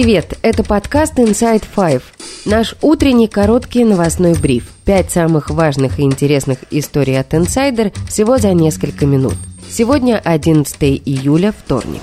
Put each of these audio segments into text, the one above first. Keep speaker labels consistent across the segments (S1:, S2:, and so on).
S1: Привет, это подкаст Inside Five. Наш утренний короткий новостной бриф. Пять самых важных и интересных историй от Insider всего за несколько минут. Сегодня 11 июля, вторник.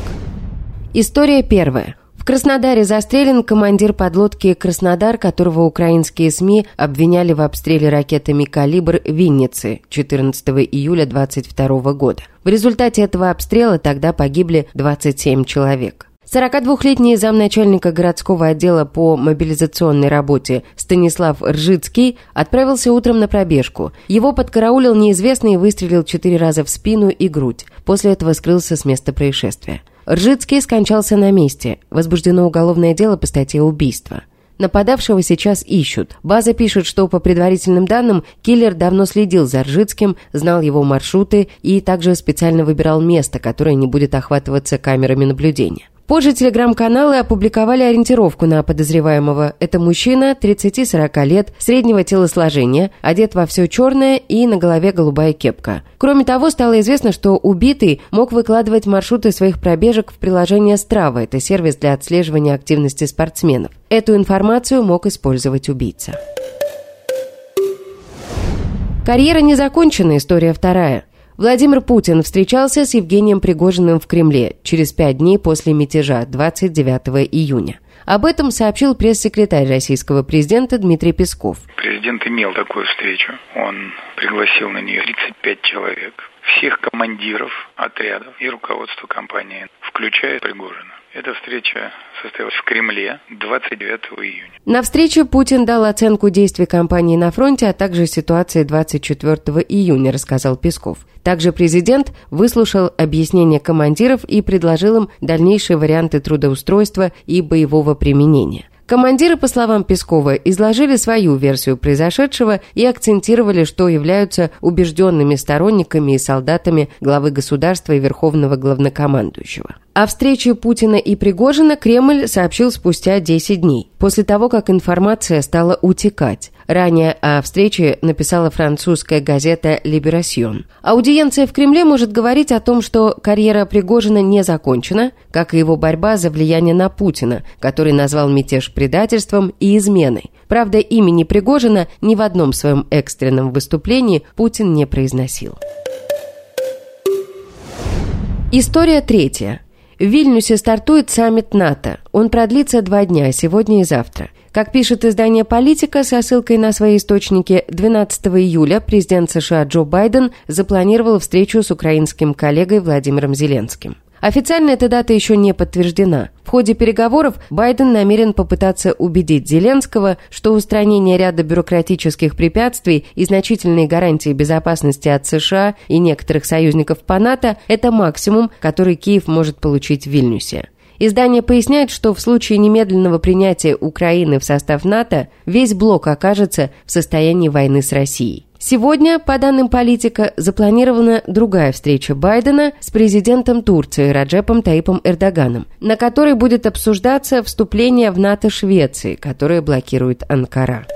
S1: История первая. В Краснодаре застрелен командир подлодки «Краснодар», которого украинские СМИ обвиняли в обстреле ракетами «Калибр» Винницы 14 июля 2022 года. В результате этого обстрела тогда погибли 27 человек. 42-летний замначальника городского отдела по мобилизационной работе Станислав Ржицкий отправился утром на пробежку. Его подкараулил неизвестный и выстрелил четыре раза в спину и грудь. После этого скрылся с места происшествия. Ржицкий скончался на месте. Возбуждено уголовное дело по статье убийства. Нападавшего сейчас ищут. База пишет, что по предварительным данным киллер давно следил за Ржицким, знал его маршруты и также специально выбирал место, которое не будет охватываться камерами наблюдения. Позже телеграм-каналы опубликовали ориентировку на подозреваемого. Это мужчина 30-40 лет, среднего телосложения, одет во все черное и на голове голубая кепка. Кроме того, стало известно, что убитый мог выкладывать маршруты своих пробежек в приложение Strava. Это сервис для отслеживания активности спортсменов. Эту информацию мог использовать убийца. Карьера не закончена, история вторая. Владимир Путин встречался с Евгением Пригожиным в Кремле через пять дней после мятежа 29 июня. Об этом сообщил пресс-секретарь российского президента Дмитрий Песков.
S2: Президент имел такую встречу. Он пригласил на нее 35 человек, всех командиров отрядов и руководство компании, включая Пригожина. Эта встреча состоялась в Кремле 29 июня.
S1: На встрече Путин дал оценку действий компании на фронте, а также ситуации 24 июня, рассказал Песков. Также президент выслушал объяснения командиров и предложил им дальнейшие варианты трудоустройства и боевого применения. Командиры, по словам Пескова, изложили свою версию произошедшего и акцентировали, что являются убежденными сторонниками и солдатами главы государства и верховного главнокомандующего. О встрече Путина и Пригожина Кремль сообщил спустя 10 дней, после того, как информация стала утекать. Ранее о встрече написала французская газета «Либерасьон». Аудиенция в Кремле может говорить о том, что карьера Пригожина не закончена, как и его борьба за влияние на Путина, который назвал мятеж предательством и изменой. Правда, имени Пригожина ни в одном своем экстренном выступлении Путин не произносил. История третья. В Вильнюсе стартует саммит НАТО. Он продлится два дня, сегодня и завтра. Как пишет издание «Политика» со ссылкой на свои источники, 12 июля президент США Джо Байден запланировал встречу с украинским коллегой Владимиром Зеленским. Официально эта дата еще не подтверждена. В ходе переговоров Байден намерен попытаться убедить Зеленского, что устранение ряда бюрократических препятствий и значительные гарантии безопасности от США и некоторых союзников по НАТО – это максимум, который Киев может получить в Вильнюсе. Издание поясняет, что в случае немедленного принятия Украины в состав НАТО весь блок окажется в состоянии войны с Россией. Сегодня, по данным политика, запланирована другая встреча Байдена с президентом Турции Раджепом Таипом Эрдоганом, на которой будет обсуждаться вступление в НАТО Швеции, которое блокирует Анкара.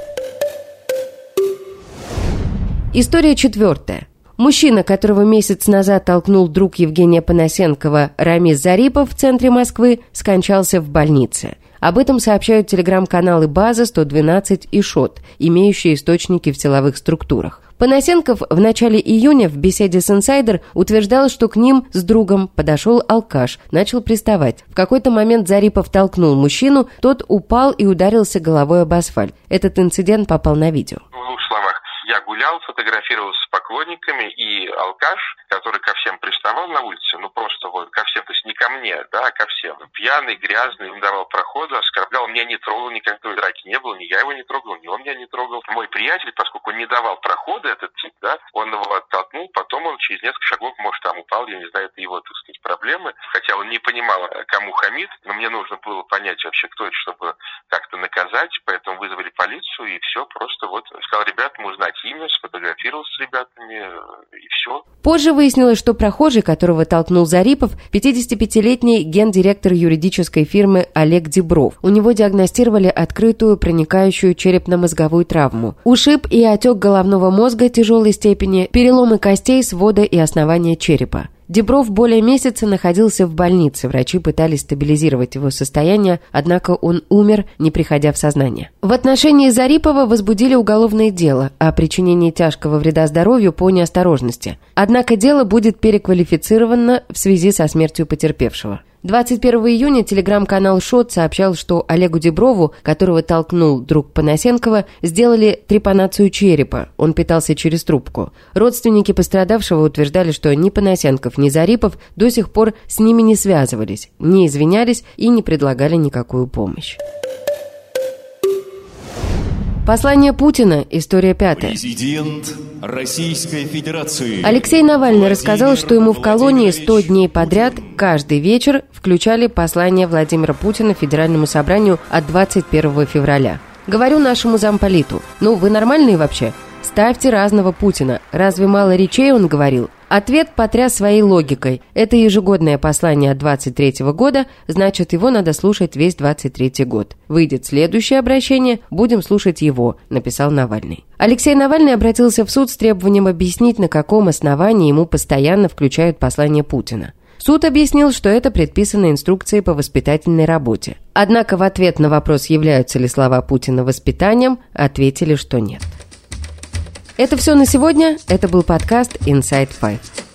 S1: История четвертая. Мужчина, которого месяц назад толкнул друг Евгения Панасенкова Рамис Зарипов в центре Москвы, скончался в больнице – об этом сообщают телеграм-каналы «База», «112» и «Шот», имеющие источники в силовых структурах. Панасенков в начале июня в беседе с «Инсайдер» утверждал, что к ним с другом подошел алкаш, начал приставать. В какой-то момент Зарипов толкнул мужчину, тот упал и ударился головой об асфальт. Этот инцидент попал на видео.
S3: В двух словах, я гулял, фотографировался с поклонниками, и алкаш, который ко всем приставал на улице, ну просто вот ко всем, то есть не ко мне, да, а ко всем. Пьяный, грязный, не давал прохода, оскорблял, меня не трогал, никакой драки не было, ни я его не трогал, ни он меня не трогал. Мой приятель, поскольку не давал прохода этот тип, да, он его оттолкнул, потом он через несколько шагов, может, там упал, я не знаю, это его, так сказать, проблемы. Хотя он не понимал, кому хамит, но мне нужно было понять вообще, кто это, чтобы как-то наказать, поэтому вызвали полицию, и все, просто вот сказал, ребят, мы узнать имя, сфотографировался с ребятами, и все.
S1: Позже выяснилось, что прохожий, которого толкнул Зарипов, 55-летний гендиректор юридической фирмы Олег Дебров. У него диагностировали открытую проникающую черепно-мозговую травму. Ушиб и отек головного мозга тяжелой степени, переломы костей, свода и основания черепа. Дебров более месяца находился в больнице. Врачи пытались стабилизировать его состояние, однако он умер, не приходя в сознание. В отношении Зарипова возбудили уголовное дело о причинении тяжкого вреда здоровью по неосторожности. Однако дело будет переквалифицировано в связи со смертью потерпевшего. 21 июня телеграм-канал «Шот» сообщал, что Олегу Деброву, которого толкнул друг Панасенкова, сделали трепанацию черепа. Он питался через трубку. Родственники пострадавшего утверждали, что ни Панасенков, ни Зарипов до сих пор с ними не связывались, не извинялись и не предлагали никакую помощь. Послание Путина. История пятая.
S4: Президент Российской Федерации.
S1: Алексей Навальный рассказал, что ему в колонии 100 дней подряд каждый вечер включали послание Владимира Путина Федеральному собранию от 21 февраля. Говорю нашему замполиту, ну вы нормальные вообще? Ставьте разного Путина. Разве мало речей он говорил? Ответ потряс своей логикой. Это ежегодное послание от 23 года, значит, его надо слушать весь 23 год. Выйдет следующее обращение, будем слушать его, написал Навальный. Алексей Навальный обратился в суд с требованием объяснить, на каком основании ему постоянно включают послание Путина. Суд объяснил, что это предписано инструкцией по воспитательной работе. Однако в ответ на вопрос, являются ли слова Путина воспитанием, ответили, что нет. Это все на сегодня. Это был подкаст Inside Five.